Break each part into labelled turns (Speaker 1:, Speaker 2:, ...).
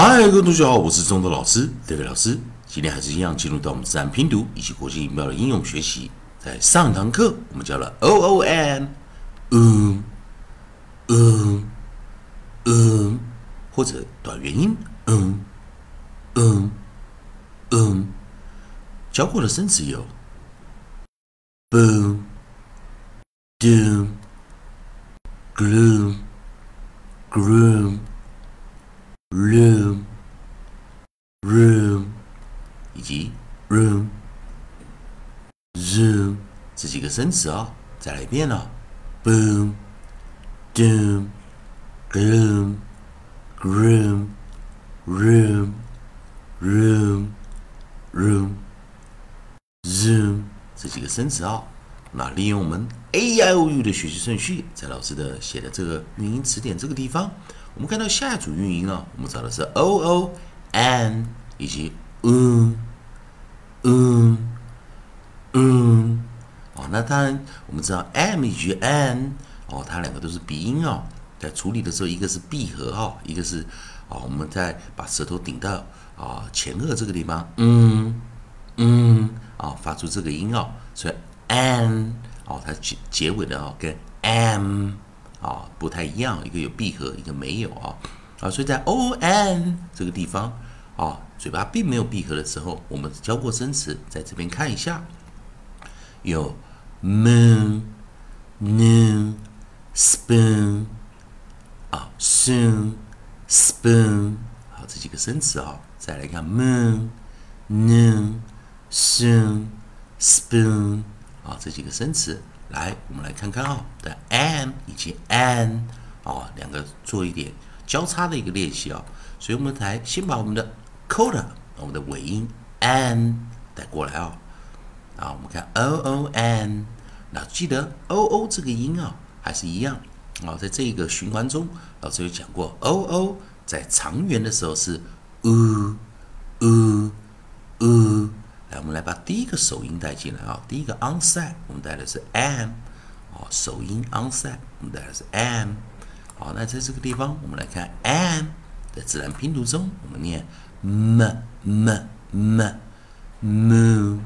Speaker 1: 嗨，各位同学好，我是中德老师，David 老师。今天还是一样进入到我们自然拼读以及国际音标的应用学习。在上堂课我们教了 o o n，嗯嗯嗯，或者短元音嗯嗯嗯，教过的生词有 boom doom gloom groom room room 以及 room zoom 这几个生词啊，再来一遍了，boom doom gloom groom room room room zoom 这几个生词啊，那利用我们 A I O U 的学习顺序，在老师的写的这个语音词典这个地方，我们看到下一组韵音呢，我们找的是 O O N 以及嗯嗯嗯。哦，那当然我们知道 M 以及 N 哦，它两个都是鼻音哦，在处理的时候，一个是闭合哈，一个是啊，我们在把舌头顶到啊前颚这个地方，嗯嗯啊，发出这个音哦，所以 N 哦，它结结尾的哦跟 M 啊不太一样，一个有闭合，一个没有啊。啊，所以在 O N 这个地方啊，嘴巴并没有闭合的时候，我们教过生词，在这边看一下，有 moon noon spoon 啊，soon spoon 好，这几个生词啊，再来看 moon noon soon spoon 啊，这几个生词，来，我们来看看啊，的 m 以及 n 啊，两个做一点交叉的一个练习啊，所以我们来先把我们的 coda 我们的尾音 n 带过来啊，啊，我们看 o o n，那记得 o o 这个音啊，还是一样啊，在这一个循环中，老师有讲过 o o 在长元的时候是 u u u，来，我们来把第一个首音带进来啊，第一个 onside，我们带的是 m，啊，首音 onside，我们带的是 am 好，那在这个地方我们来看 am 在自然拼读中，我们念 m m m moon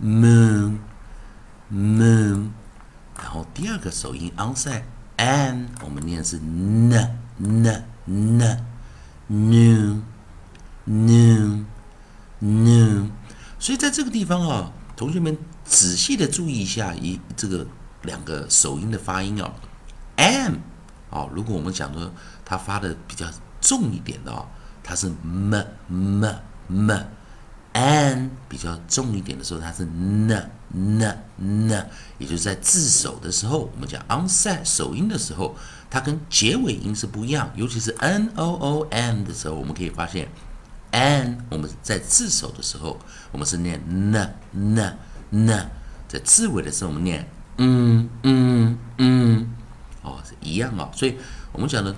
Speaker 1: moon moon，然后第二个首音 onside，n，我们念是 n n n noon noon noon，所以在这个地方啊，同学们仔细的注意一下一这个两个首音的发音啊，m 啊，如果我们讲的它发的比较重一点的啊，它是 m m m。n 比较重一点的时候，它是 n n n，也就是在字首的时候，我们讲 onset 首音的时候，它跟结尾音是不一样。尤其是 n o o n 的时候，我们可以发现 n 我们在字首的时候，我们是念 n n n，在字尾的时候，我们念嗯嗯嗯，哦是一样啊。所以我们讲的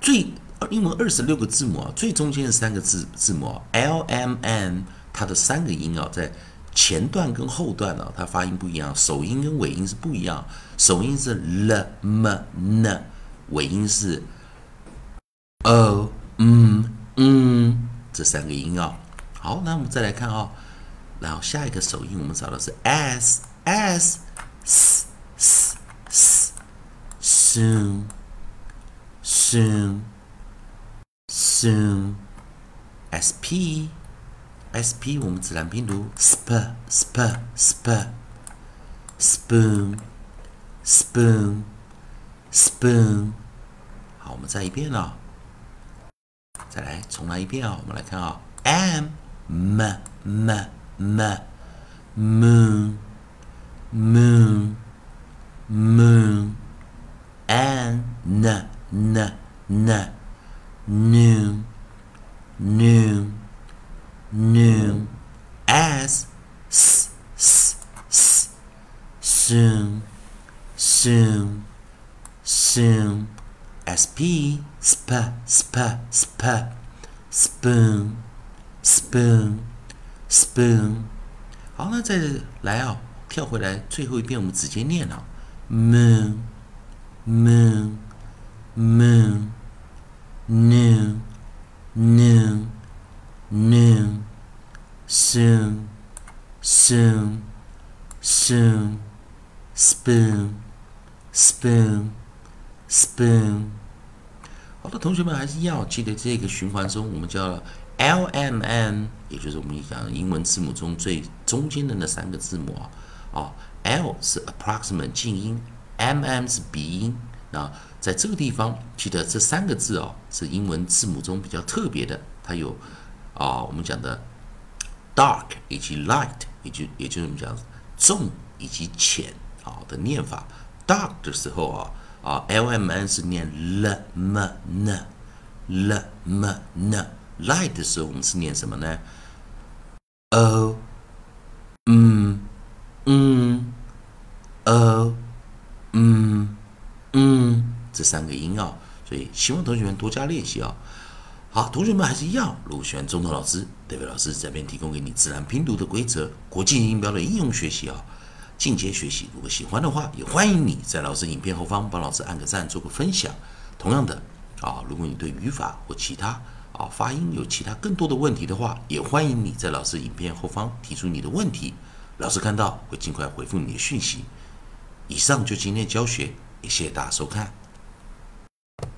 Speaker 1: 最。英文二十六个字母啊，最中间的三个字字母啊，L M N，它的三个音啊，在前段跟后段呢，它发音不一样，首音跟尾音是不一样。首音是 l m n，尾音是 o m 嗯这三个音啊。好，那我们再来看啊，然后下一个首音我们找的是 s s s s s soon soon。soon sp sp 我们自然拼读 sp sp sp spoon spoon spoon 好，我们再一遍啊，再来重来一遍啊，我们来看啊，m m m m moon moon moon n n n n noon, noon, noon, as, s, s, s, soon, soon, soon, sp, sp, sp, sp, spoon, spoon, spoon。好，那再来啊，跳回来，最后一遍我们直接念啊，moon, moon, moon。noon, noon, noon, soon, soon, soon, spoon, spoon, spoon。好的，同学们还是要记得这个循环中，我们叫 L M N，也就是我们讲英文字母中最中间的那三个字母啊。啊，L 是 approximate 静音，M M 是鼻音。那在这个地方，记得这三个字哦，是英文字母中比较特别的。它有啊，我们讲的 dark 以及 light，也就也就是我们讲重以及浅啊的念法。dark 的时候啊啊，L M N 是念 l m n l m n。light 的时候，我们是念什么呢？o 嗯嗯 o 嗯。嗯，这三个音啊，所以希望同学们多加练习啊。好，同学们还是一样，如果喜欢中头老师，代表老师这边提供给你自然拼读的规则、国际音标的应用学习啊，进阶学习。如果喜欢的话，也欢迎你在老师影片后方帮老师按个赞，做个分享。同样的啊，如果你对语法或其他啊发音有其他更多的问题的话，也欢迎你在老师影片后方提出你的问题，老师看到会尽快回复你的讯息。以上就今天教学。谢谢大家收看。